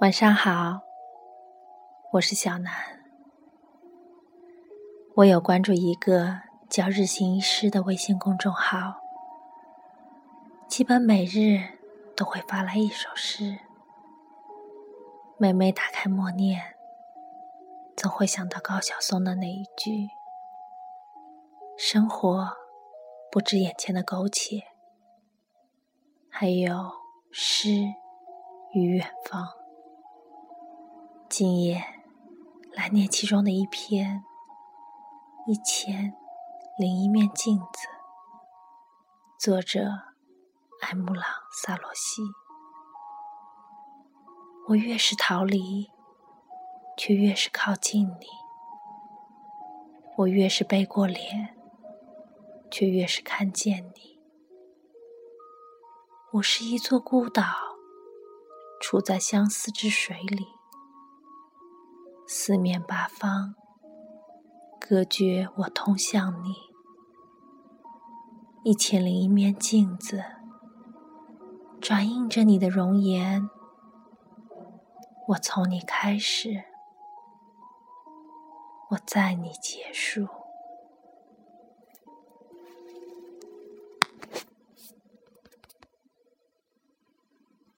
晚上好，我是小南。我有关注一个叫“日行一诗”的微信公众号，基本每日都会发来一首诗。每每打开默念，总会想到高晓松的那一句：“生活不止眼前的苟且，还有诗与远方。”今夜来念其中的一篇《一千零一面镜子》，作者艾姆朗·萨罗西。我越是逃离，却越是靠近你；我越是背过脸，却越是看见你。我是一座孤岛，处在相思之水里。四面八方隔绝我通向你，一千零一面镜子转映着你的容颜。我从你开始，我在你结束。